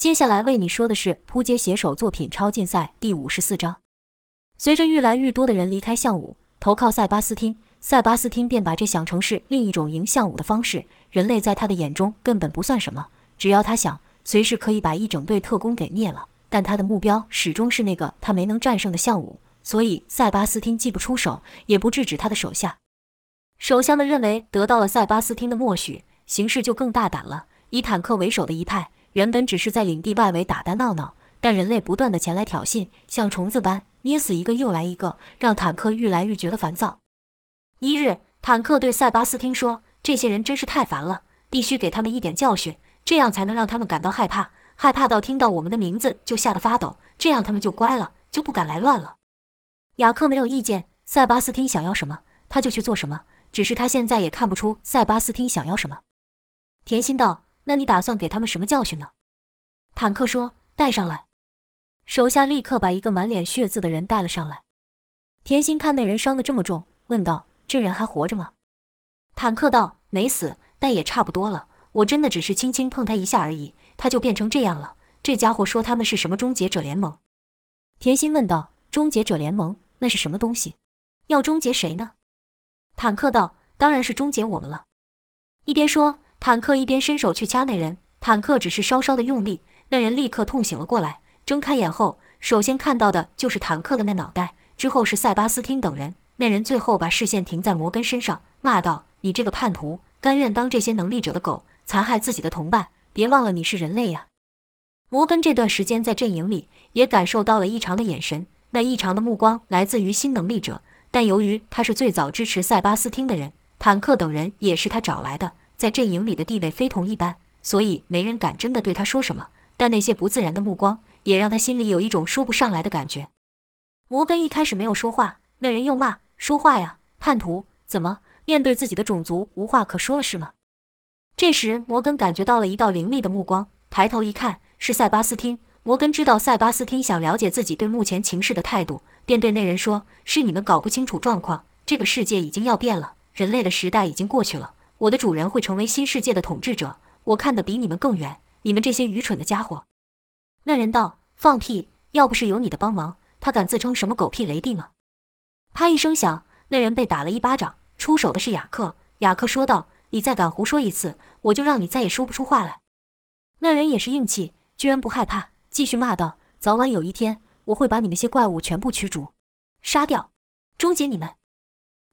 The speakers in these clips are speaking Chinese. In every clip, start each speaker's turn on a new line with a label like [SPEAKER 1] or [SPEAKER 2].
[SPEAKER 1] 接下来为你说的是扑街写手作品超竞赛第五十四章。随着越来越多的人离开项武，投靠塞巴斯汀，塞巴斯汀便把这想成是另一种赢项武的方式。人类在他的眼中根本不算什么，只要他想，随时可以把一整队特工给灭了。但他的目标始终是那个他没能战胜的项武，所以塞巴斯汀既不出手，也不制止他的手下。手下们认为得到了塞巴斯汀的默许，形势就更大胆了。以坦克为首的一派。原本只是在领地外围打打闹闹，但人类不断的前来挑衅，像虫子般捏死一个又来一个，让坦克愈来愈觉得烦躁。一日，坦克对塞巴斯汀说：“这些人真是太烦了，必须给他们一点教训，这样才能让他们感到害怕，害怕到听到我们的名字就吓得发抖，这样他们就乖了，就不敢来乱了。”雅克没有意见，塞巴斯汀想要什么，他就去做什么。只是他现在也看不出塞巴斯汀想要什么。甜心道。那你打算给他们什么教训呢？坦克说：“带上来。”手下立刻把一个满脸血渍的人带了上来。甜心看那人伤得这么重，问道：“这人还活着吗？”坦克道：“没死，但也差不多了。我真的只是轻轻碰他一下而已，他就变成这样了。这家伙说他们是什么终结者联盟？”甜心问道：“终结者联盟那是什么东西？要终结谁呢？”坦克道：“当然是终结我们了。”一边说。坦克一边伸手去掐那人，坦克只是稍稍的用力，那人立刻痛醒了过来。睁开眼后，首先看到的就是坦克的那脑袋，之后是塞巴斯汀等人。那人最后把视线停在摩根身上，骂道：“你这个叛徒，甘愿当这些能力者的狗，残害自己的同伴！别忘了你是人类呀！”摩根这段时间在阵营里也感受到了异常的眼神，那异常的目光来自于新能力者，但由于他是最早支持塞巴斯汀的人，坦克等人也是他找来的。在阵营里的地位非同一般，所以没人敢真的对他说什么。但那些不自然的目光也让他心里有一种说不上来的感觉。摩根一开始没有说话，那人又骂：“说话呀，叛徒！怎么面对自己的种族无话可说了是吗？”这时，摩根感觉到了一道凌厉的目光，抬头一看是塞巴斯汀。摩根知道塞巴斯汀想了解自己对目前情势的态度，便对那人说：“是你们搞不清楚状况，这个世界已经要变了，人类的时代已经过去了。”我的主人会成为新世界的统治者，我看得比你们更远。你们这些愚蠢的家伙！那人道：“放屁！要不是有你的帮忙，他敢自称什么狗屁雷帝吗？”啪一声响，那人被打了一巴掌。出手的是雅克。雅克说道：“你再敢胡说一次，我就让你再也说不出话来。”那人也是硬气，居然不害怕，继续骂道：“早晚有一天，我会把你们些怪物全部驱逐、杀掉，终结你们。”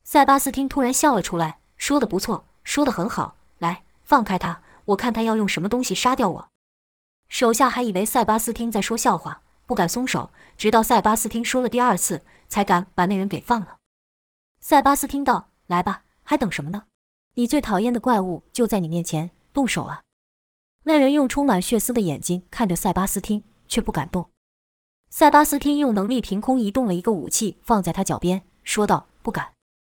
[SPEAKER 1] 塞巴斯汀突然笑了出来，说的不错。说的很好，来放开他，我看他要用什么东西杀掉我。手下还以为塞巴斯汀在说笑话，不敢松手，直到塞巴斯汀说了第二次，才敢把那人给放了。塞巴斯汀道：“来吧，还等什么呢？你最讨厌的怪物就在你面前，动手啊！”那人用充满血丝的眼睛看着塞巴斯汀，却不敢动。塞巴斯汀用能力凭空移动了一个武器，放在他脚边，说道：“不敢，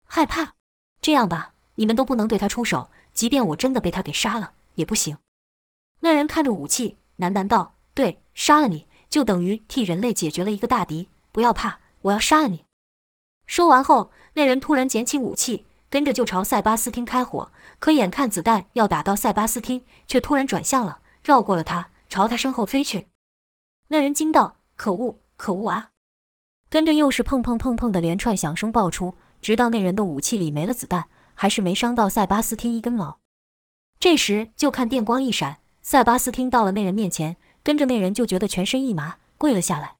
[SPEAKER 1] 害怕。这样吧。”你们都不能对他出手，即便我真的被他给杀了也不行。那人看着武器，喃喃道：“对，杀了你就等于替人类解决了一个大敌。不要怕，我要杀了你。”说完后，那人突然捡起武器，跟着就朝塞巴斯汀开火。可眼看子弹要打到塞巴斯汀，却突然转向了，绕过了他，朝他身后飞去。那人惊道：“可恶，可恶啊！”跟着又是砰砰砰砰的连串响声爆出，直到那人的武器里没了子弹。还是没伤到塞巴斯汀一根毛。这时就看电光一闪，塞巴斯汀到了那人面前，跟着那人就觉得全身一麻，跪了下来。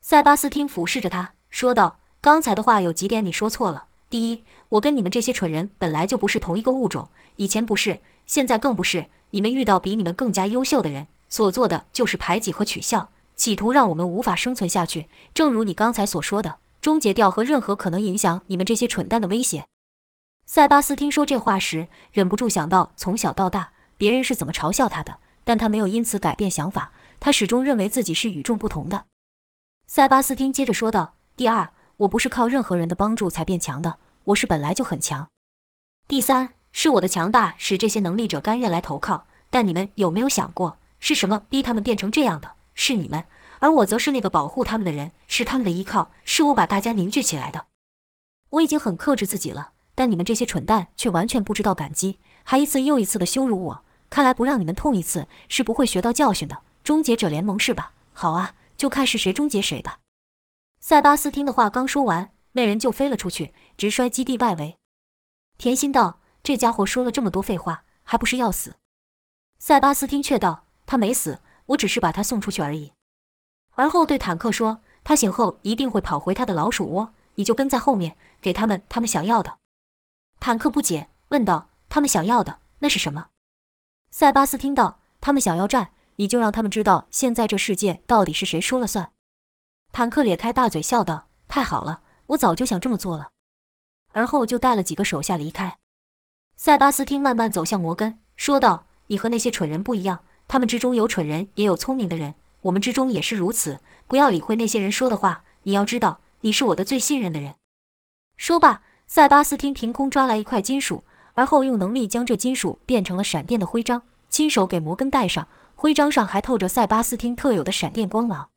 [SPEAKER 1] 塞巴斯汀俯视着他，说道：“刚才的话有几点你说错了。第一，我跟你们这些蠢人本来就不是同一个物种，以前不是，现在更不是。你们遇到比你们更加优秀的人，所做的就是排挤和取笑，企图让我们无法生存下去。正如你刚才所说的，终结掉和任何可能影响你们这些蠢蛋的威胁。”塞巴斯汀说这话时，忍不住想到从小到大别人是怎么嘲笑他的，但他没有因此改变想法。他始终认为自己是与众不同的。塞巴斯汀接着说道：“第二，我不是靠任何人的帮助才变强的，我是本来就很强。第三，是我的强大使这些能力者甘愿来投靠。但你们有没有想过，是什么逼他们变成这样的？是你们，而我则是那个保护他们的人，是他们的依靠，是我把大家凝聚起来的。我已经很克制自己了。”但你们这些蠢蛋却完全不知道感激，还一次又一次的羞辱我。看来不让你们痛一次是不会学到教训的。终结者联盟是吧？好啊，就看是谁终结谁吧。”塞巴斯汀的话刚说完，那人就飞了出去，直摔基地外围。甜心道：“这家伙说了这么多废话，还不是要死？”塞巴斯汀却道：“他没死，我只是把他送出去而已。”而后对坦克说：“他醒后一定会跑回他的老鼠窝，你就跟在后面，给他们他们想要的。”坦克不解问道：“他们想要的那是什么？”塞巴斯听到：“他们想要战，你就让他们知道现在这世界到底是谁说了算。”坦克咧开大嘴笑道：“太好了，我早就想这么做了。”而后就带了几个手下离开。塞巴斯汀慢慢走向摩根，说道：“你和那些蠢人不一样，他们之中有蠢人，也有聪明的人。我们之中也是如此。不要理会那些人说的话，你要知道，你是我的最信任的人。”说罢，塞巴斯汀凭空抓来一块金属，而后用能力将这金属变成了闪电的徽章，亲手给摩根戴上。徽章上还透着塞巴斯汀特有的闪电光芒。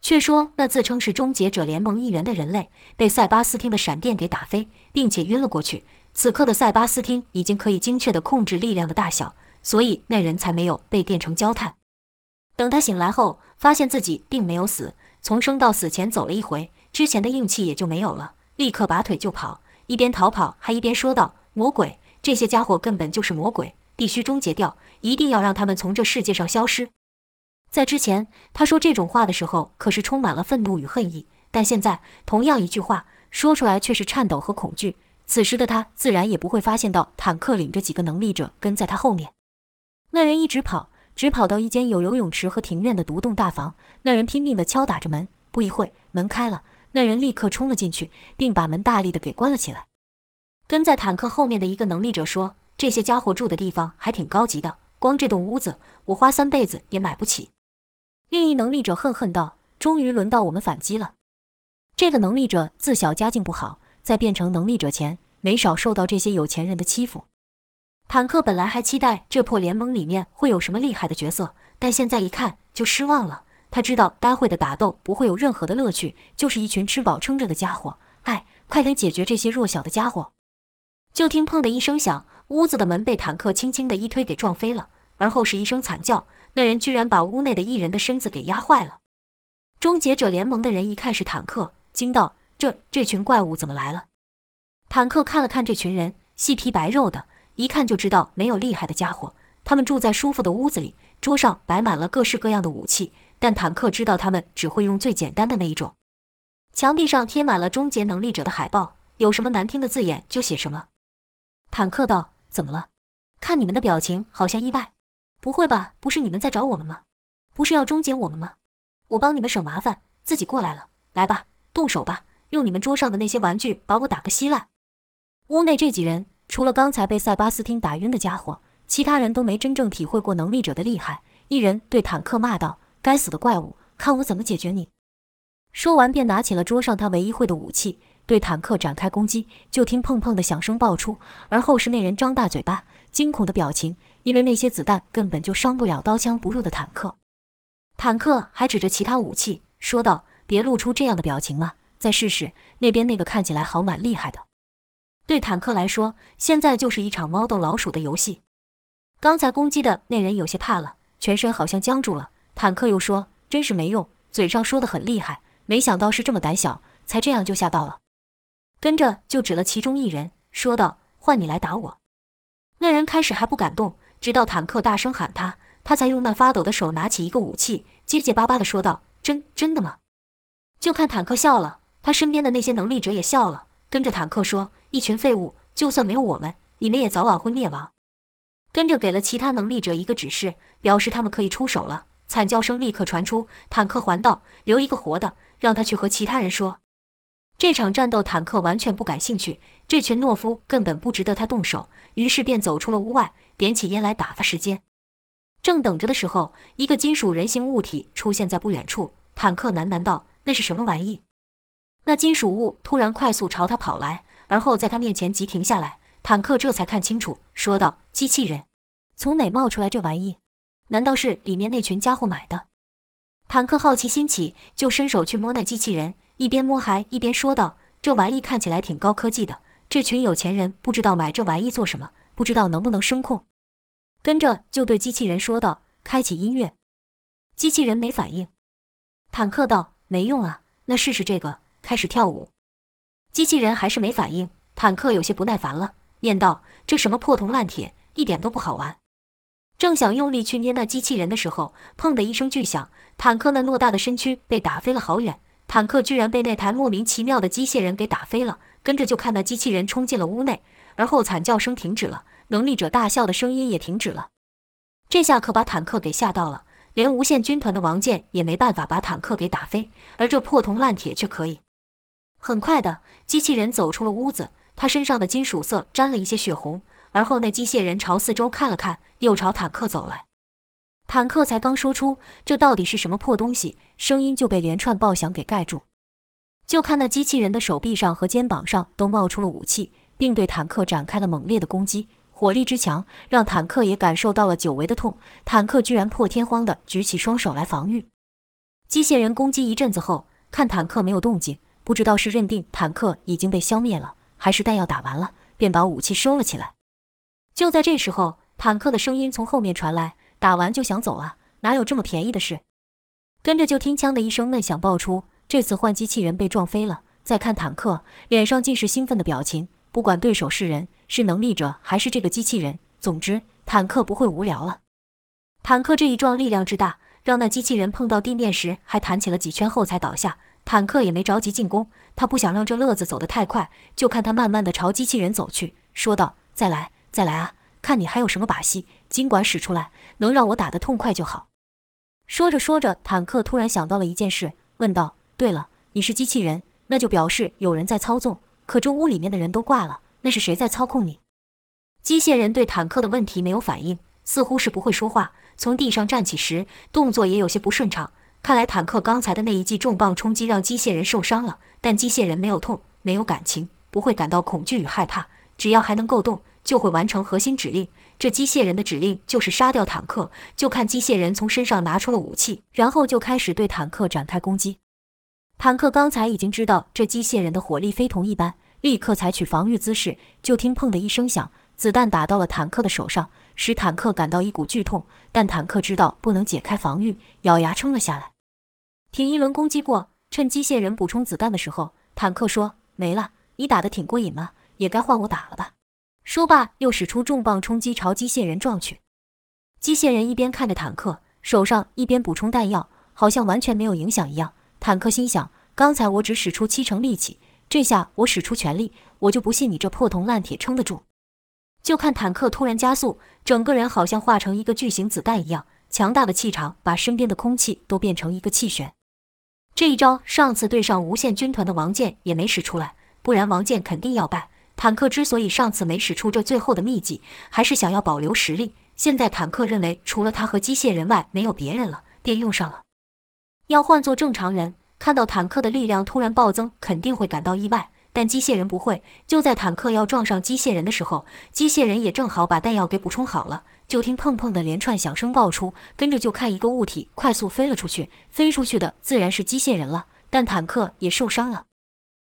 [SPEAKER 1] 却说那自称是终结者联盟一员的人类被塞巴斯汀的闪电给打飞，并且晕了过去。此刻的塞巴斯汀已经可以精确地控制力量的大小，所以那人才没有被电成焦炭。等他醒来后，发现自己并没有死，从生到死前走了一回，之前的硬气也就没有了，立刻拔腿就跑，一边逃跑还一边说道：“魔鬼，这些家伙根本就是魔鬼，必须终结掉，一定要让他们从这世界上消失。”在之前，他说这种话的时候，可是充满了愤怒与恨意。但现在，同样一句话说出来，却是颤抖和恐惧。此时的他，自然也不会发现到坦克领着几个能力者跟在他后面。那人一直跑，直跑到一间有游泳池和庭院的独栋大房。那人拼命地敲打着门，不一会，门开了。那人立刻冲了进去，并把门大力地给关了起来。跟在坦克后面的一个能力者说：“这些家伙住的地方还挺高级的，光这栋屋子，我花三辈子也买不起。”另一能力者恨恨道：“终于轮到我们反击了。”这个能力者自小家境不好，在变成能力者前，没少受到这些有钱人的欺负。坦克本来还期待这破联盟里面会有什么厉害的角色，但现在一看就失望了。他知道待会的打斗不会有任何的乐趣，就是一群吃饱撑着的家伙。哎，快点解决这些弱小的家伙！就听“砰”的一声响，屋子的门被坦克轻轻的一推给撞飞了，而后是一声惨叫。那人居然把屋内的一人的身子给压坏了。终结者联盟的人一看是坦克，惊道：“这这群怪物怎么来了？”坦克看了看这群人，细皮白肉的，一看就知道没有厉害的家伙。他们住在舒服的屋子里，桌上摆满了各式各样的武器，但坦克知道他们只会用最简单的那一种。墙壁上贴满了终结能力者的海报，有什么难听的字眼就写什么。坦克道：“怎么了？看你们的表情，好像意外。”不会吧？不是你们在找我们吗？不是要终结我们吗？我帮你们省麻烦，自己过来了。来吧，动手吧，用你们桌上的那些玩具把我打个稀烂。屋内这几人，除了刚才被塞巴斯汀打晕的家伙，其他人都没真正体会过能力者的厉害。一人对坦克骂道：“该死的怪物，看我怎么解决你！”说完便拿起了桌上他唯一会的武器，对坦克展开攻击。就听砰砰的响声爆出，而后是那人张大嘴巴，惊恐的表情。因为那些子弹根本就伤不了刀枪不入的坦克，坦克还指着其他武器说道：“别露出这样的表情嘛，再试试那边那个看起来好蛮厉害的。”对坦克来说，现在就是一场猫逗老鼠的游戏。刚才攻击的那人有些怕了，全身好像僵住了。坦克又说：“真是没用，嘴上说的很厉害，没想到是这么胆小，才这样就吓到了。”跟着就指了其中一人，说道：“换你来打我。”那人开始还不敢动。直到坦克大声喊他，他才用那发抖的手拿起一个武器，结结巴巴地说道：“真真的吗？”就看坦克笑了，他身边的那些能力者也笑了，跟着坦克说：“一群废物，就算没有我们，你们也早晚会灭亡。”跟着给了其他能力者一个指示，表示他们可以出手了。惨叫声立刻传出，坦克还道：“留一个活的，让他去和其他人说。”这场战斗，坦克完全不感兴趣，这群懦夫根本不值得他动手，于是便走出了屋外。点起烟来打发时间，正等着的时候，一个金属人形物体出现在不远处。坦克喃喃道：“那是什么玩意？”那金属物突然快速朝他跑来，而后在他面前急停下来。坦克这才看清楚，说道：“机器人，从哪冒出来这玩意？难道是里面那群家伙买的？”坦克好奇心起，就伸手去摸那机器人，一边摸还一边说道：“这玩意看起来挺高科技的，这群有钱人不知道买这玩意做什么，不知道能不能声控。”跟着就对机器人说道：“开启音乐。”机器人没反应。坦克道：“没用啊，那试试这个。”开始跳舞。机器人还是没反应。坦克有些不耐烦了，念道：“这什么破铜烂铁，一点都不好玩。”正想用力去捏那机器人的时候，砰的一声巨响，坦克那偌大的身躯被打飞了好远。坦克居然被那台莫名其妙的机械人给打飞了，跟着就看那机器人冲进了屋内，而后惨叫声停止了，能力者大笑的声音也停止了。这下可把坦克给吓到了，连无限军团的王健也没办法把坦克给打飞，而这破铜烂铁却可以。很快的，机器人走出了屋子，他身上的金属色沾了一些血红，而后那机械人朝四周看了看，又朝坦克走来。坦克才刚说出这到底是什么破东西，声音就被连串爆响给盖住。就看那机器人的手臂上和肩膀上都冒出了武器，并对坦克展开了猛烈的攻击，火力之强让坦克也感受到了久违的痛。坦克居然破天荒地举起双手来防御。机械人攻击一阵子后，看坦克没有动静，不知道是认定坦克已经被消灭了，还是弹药打完了，便把武器收了起来。就在这时候，坦克的声音从后面传来。打完就想走啊？哪有这么便宜的事？跟着就听“枪”的一声闷响爆出，这次换机器人被撞飞了。再看坦克，脸上尽是兴奋的表情。不管对手是人、是能力者，还是这个机器人，总之坦克不会无聊了。坦克这一撞力量之大，让那机器人碰到地面时还弹起了几圈后才倒下。坦克也没着急进攻，他不想让这乐子走得太快，就看他慢慢的朝机器人走去，说道：“再来，再来啊！看你还有什么把戏。”尽管使出来，能让我打得痛快就好。说着说着，坦克突然想到了一件事，问道：“对了，你是机器人，那就表示有人在操纵。可这屋里面的人都挂了，那是谁在操控你？”机械人对坦克的问题没有反应，似乎是不会说话。从地上站起时，动作也有些不顺畅。看来坦克刚才的那一记重磅冲击让机械人受伤了，但机械人没有痛，没有感情，不会感到恐惧与害怕。只要还能够动，就会完成核心指令。这机械人的指令就是杀掉坦克，就看机械人从身上拿出了武器，然后就开始对坦克展开攻击。坦克刚才已经知道这机械人的火力非同一般，立刻采取防御姿势。就听“砰”的一声响，子弹打到了坦克的手上，使坦克感到一股剧痛。但坦克知道不能解开防御，咬牙撑了下来。挺一轮攻击过，趁机械人补充子弹的时候，坦克说：“没了，你打的挺过瘾嘛，也该换我打了吧。”说罢，又使出重磅冲击朝机械人撞去。机械人一边看着坦克，手上一边补充弹药，好像完全没有影响一样。坦克心想：刚才我只使出七成力气，这下我使出全力，我就不信你这破铜烂铁撑得住。就看坦克突然加速，整个人好像化成一个巨型子弹一样，强大的气场把身边的空气都变成一个气旋。这一招上次对上无限军团的王健也没使出来，不然王健肯定要败。坦克之所以上次没使出这最后的秘技，还是想要保留实力。现在坦克认为除了他和机械人外没有别人了，便用上了。要换做正常人，看到坦克的力量突然暴增，肯定会感到意外。但机械人不会。就在坦克要撞上机械人的时候，机械人也正好把弹药给补充好了。就听砰砰的连串响声爆出，跟着就看一个物体快速飞了出去。飞出去的自然是机械人了，但坦克也受伤了。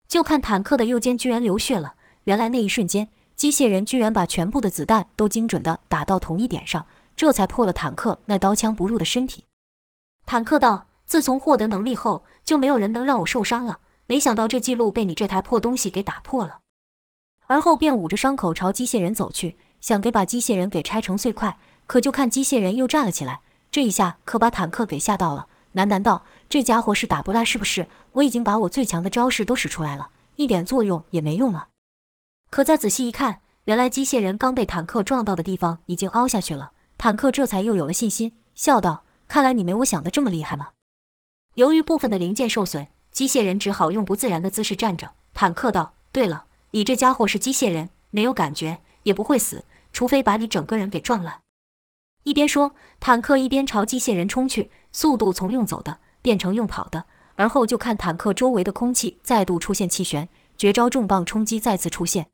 [SPEAKER 1] 就看坦克的右肩居然流血了。原来那一瞬间，机械人居然把全部的子弹都精准地打到同一点上，这才破了坦克那刀枪不入的身体。坦克道：“自从获得能力后，就没有人能让我受伤了。没想到这记录被你这台破东西给打破了。”而后便捂着伤口朝机械人走去，想给把机械人给拆成碎块。可就看机械人又站了起来，这一下可把坦克给吓到了，喃喃道：“这家伙是打不烂是不是？我已经把我最强的招式都使出来了，一点作用也没用了。”可再仔细一看，原来机械人刚被坦克撞到的地方已经凹下去了。坦克这才又有了信心，笑道：“看来你没我想的这么厉害嘛。”由于部分的零件受损，机械人只好用不自然的姿势站着。坦克道：“对了，你这家伙是机械人，没有感觉，也不会死，除非把你整个人给撞烂。”一边说，坦克一边朝机械人冲去，速度从用走的变成用跑的。而后就看坦克周围的空气再度出现气旋，绝招重磅冲击再次出现。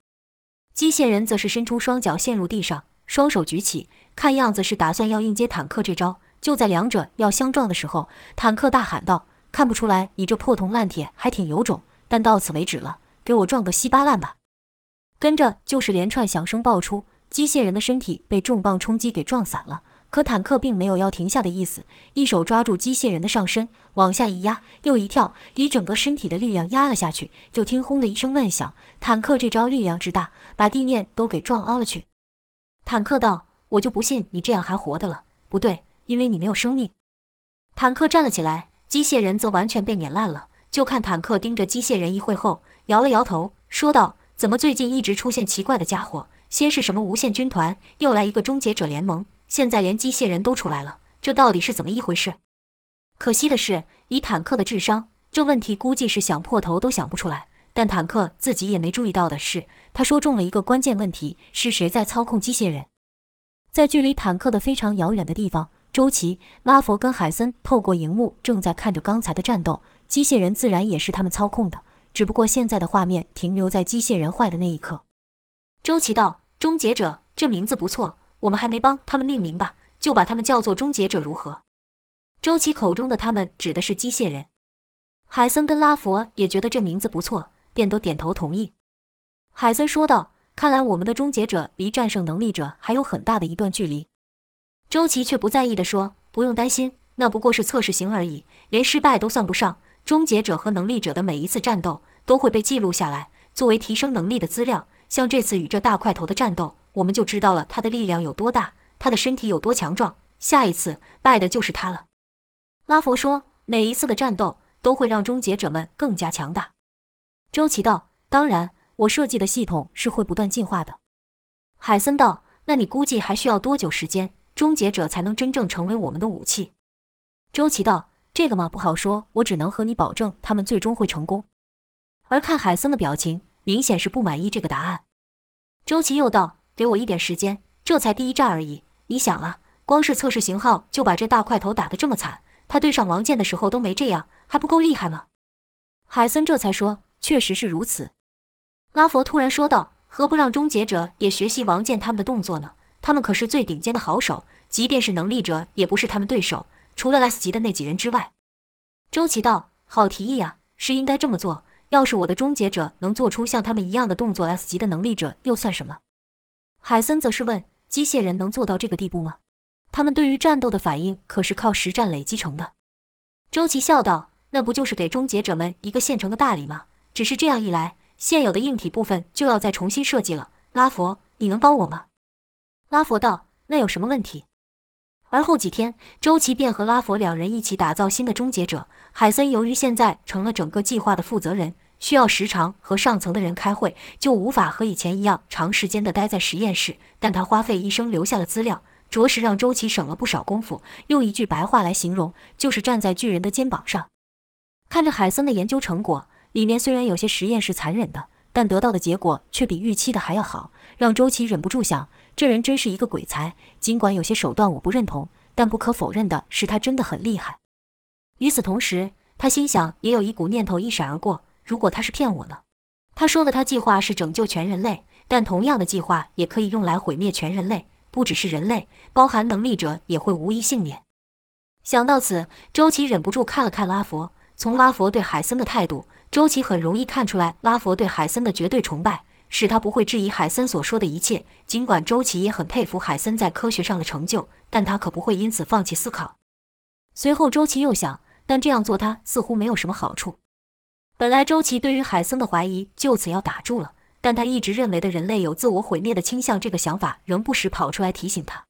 [SPEAKER 1] 机械人则是伸出双脚陷入地上，双手举起，看样子是打算要应接坦克这招。就在两者要相撞的时候，坦克大喊道：“看不出来你这破铜烂铁还挺有种，但到此为止了，给我撞个稀巴烂吧！”跟着就是连串响声爆出，机械人的身体被重磅冲击给撞散了，可坦克并没有要停下的意思，一手抓住机械人的上身，往下一压，又一跳，以整个身体的力量压了下去。就听“轰”的一声闷响，坦克这招力量之大，把地面都给撞凹了去。坦克道：“我就不信你这样还活的了。不对，因为你没有生命。”坦克站了起来，机械人则完全被碾烂了。就看坦克盯着机械人一会后，摇了摇头，说道：“怎么最近一直出现奇怪的家伙？先是什么无限军团，又来一个终结者联盟，现在连机械人都出来了，这到底是怎么一回事？”可惜的是，以坦克的智商，这问题估计是想破头都想不出来。但坦克自己也没注意到的是，他说中了一个关键问题：是谁在操控机械人？在距离坦克的非常遥远的地方，周琦、拉佛跟海森透过荧幕正在看着刚才的战斗。机械人自然也是他们操控的，只不过现在的画面停留在机械人坏的那一刻。周琦道：“终结者这名字不错，我们还没帮他们命名吧？就把他们叫做终结者如何？”周琦口中的他们指的是机械人。海森跟拉佛也觉得这名字不错，便都点头同意。海森说道：“看来我们的终结者离战胜能力者还有很大的一段距离。”周琦却不在意的说：“不用担心，那不过是测试型而已，连失败都算不上。”终结者和能力者的每一次战斗都会被记录下来，作为提升能力的资料。像这次与这大块头的战斗，我们就知道了他的力量有多大，他的身体有多强壮。下一次败的就是他了。拉佛说：“每一次的战斗都会让终结者们更加强大。”周琦道：“当然，我设计的系统是会不断进化的。”海森道：“那你估计还需要多久时间，终结者才能真正成为我们的武器？”周琦道。这个嘛不好说，我只能和你保证，他们最终会成功。而看海森的表情，明显是不满意这个答案。周琦又道：“给我一点时间，这才第一战而已。你想啊，光是测试型号就把这大块头打得这么惨，他对上王健的时候都没这样，还不够厉害吗？”海森这才说：“确实是如此。”拉佛突然说道：“何不让终结者也学习王健他们的动作呢？他们可是最顶尖的好手，即便是能力者，也不是他们对手。”除了 S 级的那几人之外，周琦道：“好提议啊，是应该这么做。要是我的终结者能做出像他们一样的动作，S 级的能力者又算什么？”海森则是问：“机械人能做到这个地步吗？他们对于战斗的反应可是靠实战累积成的。”周琦笑道：“那不就是给终结者们一个现成的大礼吗？只是这样一来，现有的硬体部分就要再重新设计了。拉佛，你能帮我吗？”拉佛道：“那有什么问题？”而后几天，周琦便和拉佛两人一起打造新的终结者。海森由于现在成了整个计划的负责人，需要时常和上层的人开会，就无法和以前一样长时间的待在实验室。但他花费一生留下了资料，着实让周琦省了不少功夫。用一句白话来形容，就是站在巨人的肩膀上。看着海森的研究成果，里面虽然有些实验是残忍的，但得到的结果却比预期的还要好，让周琦忍不住想。这人真是一个鬼才，尽管有些手段我不认同，但不可否认的是他真的很厉害。与此同时，他心想，也有一股念头一闪而过：如果他是骗我呢？他说的他计划是拯救全人类，但同样的计划也可以用来毁灭全人类，不只是人类，包含能力者也会无一幸免。想到此，周琦忍不住看了看拉佛。从拉佛对海森的态度，周琦很容易看出来拉佛对海森的绝对崇拜。使他不会质疑海森所说的一切。尽管周琦也很佩服海森在科学上的成就，但他可不会因此放弃思考。随后，周琦又想，但这样做他似乎没有什么好处。本来周琦对于海森的怀疑就此要打住了，但他一直认为的人类有自我毁灭的倾向这个想法仍不时跑出来提醒他。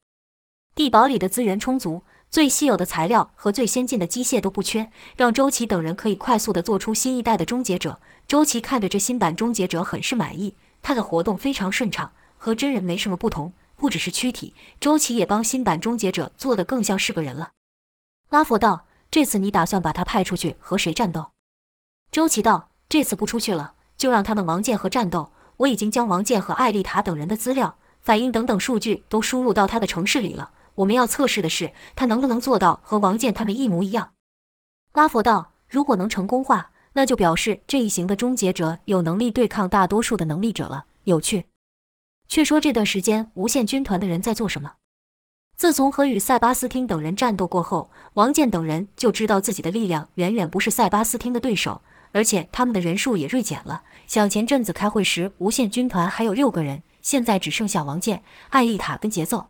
[SPEAKER 1] 地堡里的资源充足，最稀有的材料和最先进的机械都不缺，让周琦等人可以快速地做出新一代的终结者。周琦看着这新版终结者很是满意。他的活动非常顺畅，和真人没什么不同。不只是躯体，周琦也帮新版终结者做得更像是个人了。拉佛道：“这次你打算把他派出去和谁战斗？”周琦道：“这次不出去了，就让他们王健和战斗。我已经将王健和艾丽塔等人的资料、反应等等数据都输入到他的城市里了。我们要测试的是他能不能做到和王健他们一模一样。”拉佛道：“如果能成功话。”那就表示这一行的终结者有能力对抗大多数的能力者了。有趣。却说这段时间无限军团的人在做什么？自从和与塞巴斯汀等人战斗过后，王健等人就知道自己的力量远远不是塞巴斯汀的对手，而且他们的人数也锐减了。想前阵子开会时，无限军团还有六个人，现在只剩下王健、艾丽塔跟节奏。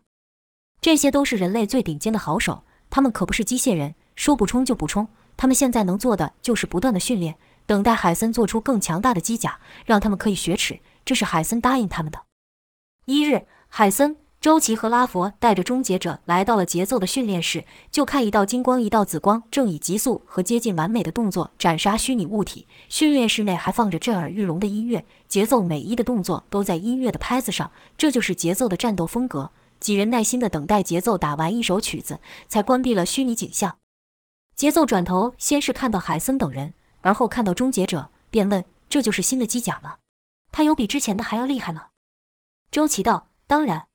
[SPEAKER 1] 这些都是人类最顶尖的好手，他们可不是机械人，说补充就补充。他们现在能做的就是不断的训练，等待海森做出更强大的机甲，让他们可以雪耻。这是海森答应他们的。一日，海森。周琦和拉佛带着终结者来到了节奏的训练室，就看一道金光，一道紫光，正以急速和接近完美的动作斩杀虚拟物体。训练室内还放着震耳欲聋的音乐，节奏每一的动作都在音乐的拍子上，这就是节奏的战斗风格。几人耐心地等待节奏打完一首曲子，才关闭了虚拟景象。节奏转头，先是看到海森等人，而后看到终结者，便问：“这就是新的机甲吗？他有比之前的还要厉害吗？”周琦道：“当然。”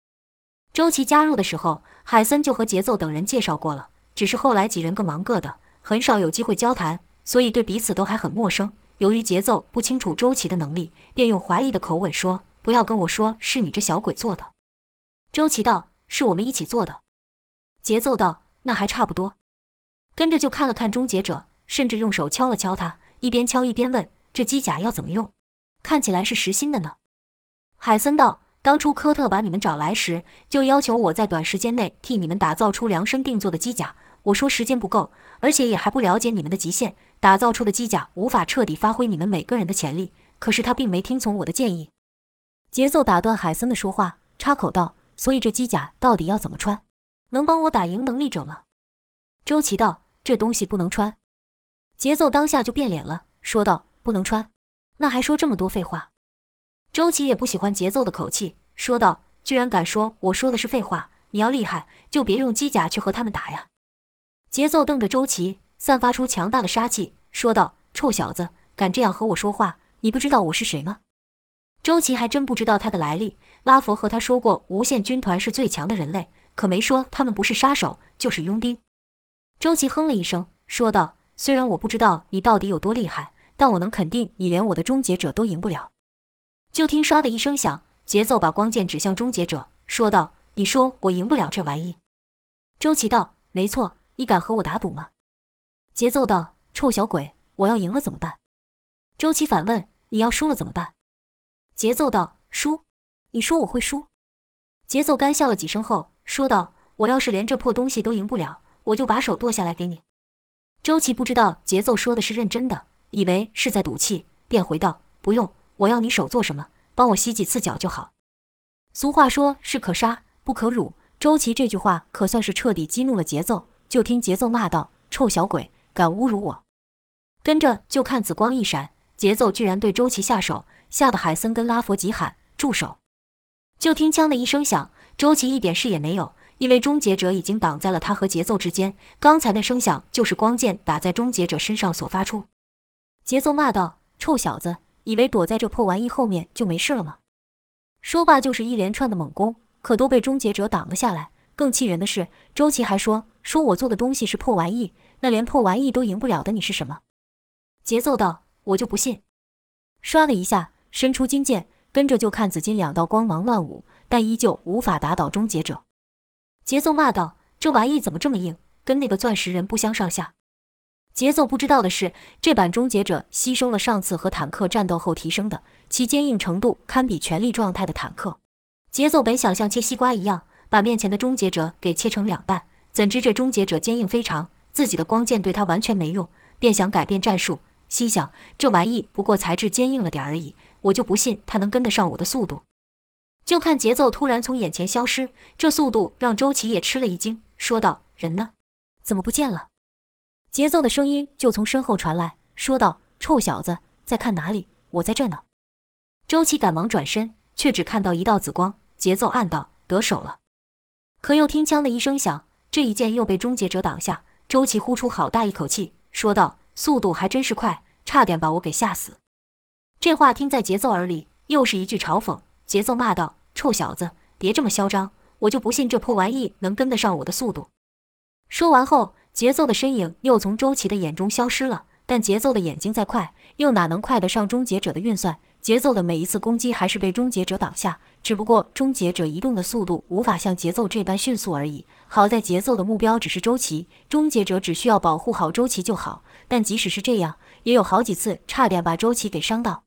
[SPEAKER 1] 周琦加入的时候，海森就和节奏等人介绍过了。只是后来几人各忙各的，很少有机会交谈，所以对彼此都还很陌生。由于节奏不清楚周琦的能力，便用怀疑的口吻说：“不要跟我说是你这小鬼做的。”周琦道：“是我们一起做的。”节奏道：“那还差不多。”跟着就看了看终结者，甚至用手敲了敲他，一边敲一边问：“这机甲要怎么用？看起来是实心的呢。”海森道。当初科特把你们找来时，就要求我在短时间内替你们打造出量身定做的机甲。我说时间不够，而且也还不了解你们的极限，打造出的机甲无法彻底发挥你们每个人的潜力。可是他并没听从我的建议。节奏打断海森的说话，插口道：“所以这机甲到底要怎么穿，能帮我打赢能力者吗？”周琦道：“这东西不能穿。”节奏当下就变脸了，说道：“不能穿？那还说这么多废话？”周琦也不喜欢节奏的口气，说道：“居然敢说我说的是废话！你要厉害，就别用机甲去和他们打呀！”节奏瞪着周琦，散发出强大的杀气，说道：“臭小子，敢这样和我说话，你不知道我是谁吗？”周琦还真不知道他的来历。拉佛和他说过，无限军团是最强的人类，可没说他们不是杀手，就是佣兵。周琦哼了一声，说道：“虽然我不知道你到底有多厉害，但我能肯定，你连我的终结者都赢不了。”就听唰的一声响，节奏把光剑指向终结者，说道：“你说我赢不了这玩意？”周琦道：“没错，你敢和我打赌吗？”节奏道：“臭小鬼，我要赢了怎么办？”周琦反问：“你要输了怎么办？”节奏道：“输？你说我会输？”节奏干笑了几声后说道：“我要是连这破东西都赢不了，我就把手剁下来给你。”周琦不知道节奏说的是认真的，以为是在赌气，便回道：“不用。”我要你手做什么？帮我洗几次脚就好。俗话说是可杀不可辱，周琦这句话可算是彻底激怒了节奏。就听节奏骂道：“臭小鬼，敢侮辱我！”跟着就看紫光一闪，节奏居然对周琦下手，吓得海森跟拉佛急喊：“住手！”就听枪的一声响，周琦一点事也没有，因为终结者已经挡在了他和节奏之间。刚才那声响就是光剑打在终结者身上所发出。节奏骂道：“臭小子！”以为躲在这破玩意后面就没事了吗？说罢就是一连串的猛攻，可都被终结者挡了下来。更气人的是，周琦还说：“说我做的东西是破玩意，那连破玩意都赢不了的你是什么？”节奏道：“我就不信。”刷了一下，伸出金剑，跟着就看紫金两道光芒乱舞，但依旧无法打倒终结者。节奏骂道：“这玩意怎么这么硬，跟那个钻石人不相上下？”节奏不知道的是，这版终结者吸收了上次和坦克战斗后提升的，其坚硬程度堪比全力状态的坦克。节奏本想像切西瓜一样把面前的终结者给切成两半，怎知这终结者坚硬非常，自己的光剑对他完全没用，便想改变战术，心想这玩意不过材质坚硬了点而已，我就不信他能跟得上我的速度。就看节奏突然从眼前消失，这速度让周琦也吃了一惊，说道：“人呢？怎么不见了？”节奏的声音就从身后传来，说道：“臭小子，在看哪里？我在这呢。”周琦赶忙转身，却只看到一道紫光。节奏暗道：“得手了。”可又听枪的一声响，这一剑又被终结者挡下。周琦呼出好大一口气，说道：“速度还真是快，差点把我给吓死。”这话听在节奏耳里，又是一句嘲讽。节奏骂道：“臭小子，别这么嚣张，我就不信这破玩意能跟得上我的速度。”说完后。节奏的身影又从周琦的眼中消失了，但节奏的眼睛再快，又哪能快得上终结者的运算？节奏的每一次攻击还是被终结者挡下，只不过终结者移动的速度无法像节奏这般迅速而已。好在节奏的目标只是周琦，终结者只需要保护好周琦就好。但即使是这样，也有好几次差点把周琦给伤到。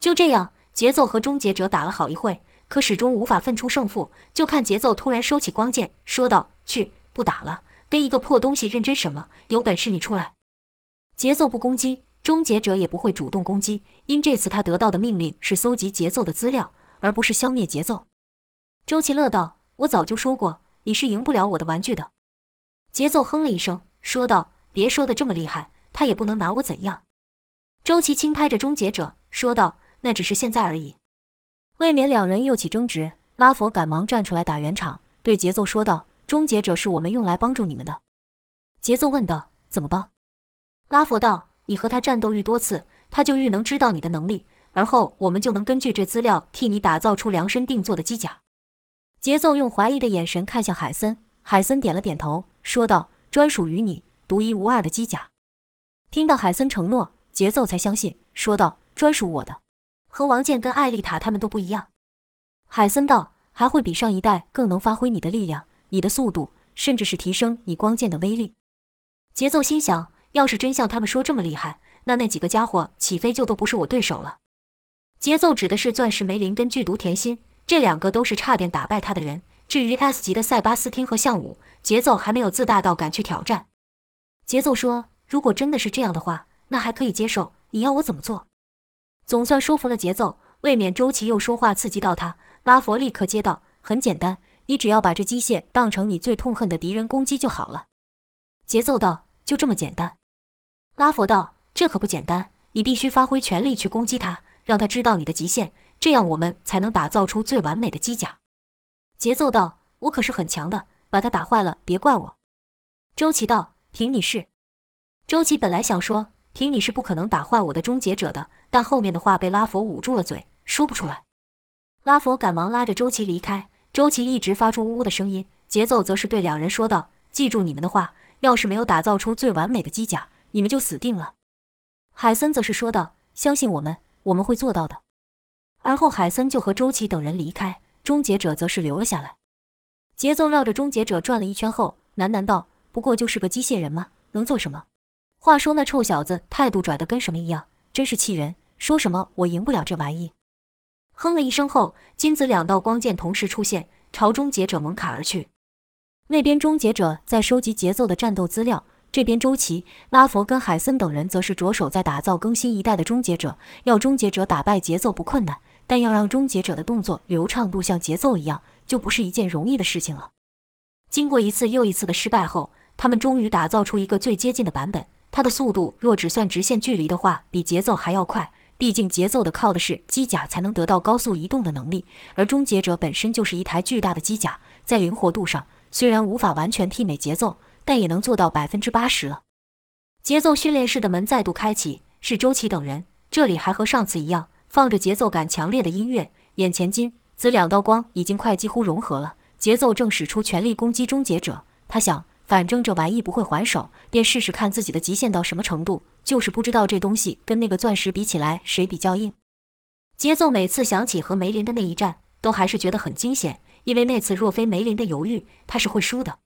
[SPEAKER 1] 就这样，节奏和终结者打了好一会。可始终无法分出胜负。就看节奏突然收起光剑，说道：“去，不打了，跟一个破东西认真什么？有本事你出来！”节奏不攻击，终结者也不会主动攻击，因这次他得到的命令是搜集节奏的资料，而不是消灭节奏。周琦乐道：“我早就说过，你是赢不了我的玩具的。”节奏哼了一声，说道：“别说的这么厉害，他也不能拿我怎样。”周琦轻拍着终结者，说道：“那只是现在而已。”未免两人又起争执，拉佛赶忙站出来打圆场，对节奏说道：“终结者是我们用来帮助你们的。”节奏问道：“怎么帮？”拉佛道：“你和他战斗愈多次，他就愈能知道你的能力，而后我们就能根据这资料替你打造出量身定做的机甲。”节奏用怀疑的眼神看向海森，海森点了点头，说道：“专属于你，独一无二的机甲。”听到海森承诺。节奏才相信，说道：“专属我的，和王健跟艾丽塔他们都不一样。”海森道：“还会比上一代更能发挥你的力量、你的速度，甚至是提升你光剑的威力。”节奏心想：要是真像他们说这么厉害，那那几个家伙起飞就都不是我对手了。节奏指的是钻石梅林跟剧毒甜心，这两个都是差点打败他的人。至于 S 级的塞巴斯汀和向武，节奏还没有自大到敢去挑战。节奏说：“如果真的是这样的话。”那还可以接受，你要我怎么做？总算说服了节奏，未免周琦又说话刺激到他。拉佛立刻接道：“很简单，你只要把这机械当成你最痛恨的敌人攻击就好了。”节奏道：“就这么简单？”拉佛道：“这可不简单，你必须发挥全力去攻击他，让他知道你的极限，这样我们才能打造出最完美的机甲。”节奏道：“我可是很强的，把他打坏了别怪我。”周琦道：“凭你是。”周琦本来想说。凭你是不可能打坏我的终结者的，但后面的话被拉佛捂住了嘴，说不出来。拉佛赶忙拉着周琦离开，周琦一直发出呜呜的声音，节奏则是对两人说道：“记住你们的话，要是没有打造出最完美的机甲，你们就死定了。”海森则是说道：“相信我们，我们会做到的。”而后海森就和周琦等人离开，终结者则是留了下来。节奏绕着终结者转了一圈后，喃喃道：“不过就是个机械人吗，能做什么？”话说那臭小子态度拽得跟什么一样，真是气人！说什么我赢不了这玩意？哼了一声后，金子两道光剑同时出现，朝终结者猛砍而去。那边终结者在收集节奏的战斗资料，这边周琦、拉佛跟海森等人则是着手在打造更新一代的终结者。要终结者打败节奏不困难，但要让终结者的动作流畅度像节奏一样，就不是一件容易的事情了。经过一次又一次的失败后，他们终于打造出一个最接近的版本。它的速度若只算直线距离的话，比节奏还要快。毕竟节奏的靠的是机甲才能得到高速移动的能力，而终结者本身就是一台巨大的机甲，在灵活度上虽然无法完全媲美节奏，但也能做到百分之八十了。节奏训练室的门再度开启，是周琦等人。这里还和上次一样，放着节奏感强烈的音乐。眼前金紫两道光已经快几乎融合了，节奏正使出全力攻击终结者。他想。反正这玩意不会还手，便试试看自己的极限到什么程度。就是不知道这东西跟那个钻石比起来，谁比较硬。节奏每次想起和梅林的那一战，都还是觉得很惊险，因为那次若非梅林的犹豫，他是会输的。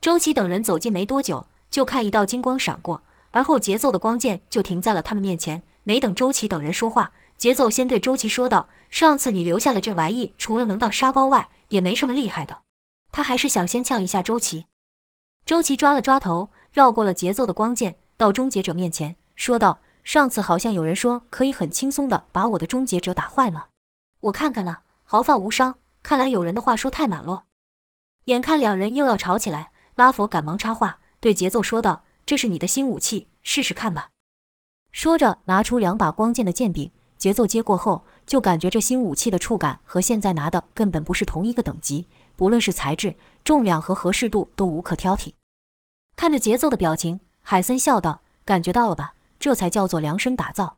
[SPEAKER 1] 周琦等人走近没多久，就看一道金光闪过，而后节奏的光剑就停在了他们面前。没等周琦等人说话，节奏先对周琦说道：“上次你留下了这玩意，除了能当沙包外，也没什么厉害的。”他还是想先呛一下周琦。周琦抓了抓头，绕过了节奏的光剑，到终结者面前，说道：“上次好像有人说可以很轻松的把我的终结者打坏了，我看看了，毫发无伤。看来有人的话说太满了。”眼看两人又要吵起来，拉佛赶忙插话，对节奏说道：“这是你的新武器，试试看吧。”说着，拿出两把光剑的剑柄。节奏接过后，就感觉这新武器的触感和现在拿的根本不是同一个等级。不论是材质、重量和合适度都无可挑剔。看着节奏的表情，海森笑道：“感觉到了吧？这才叫做量身打造。”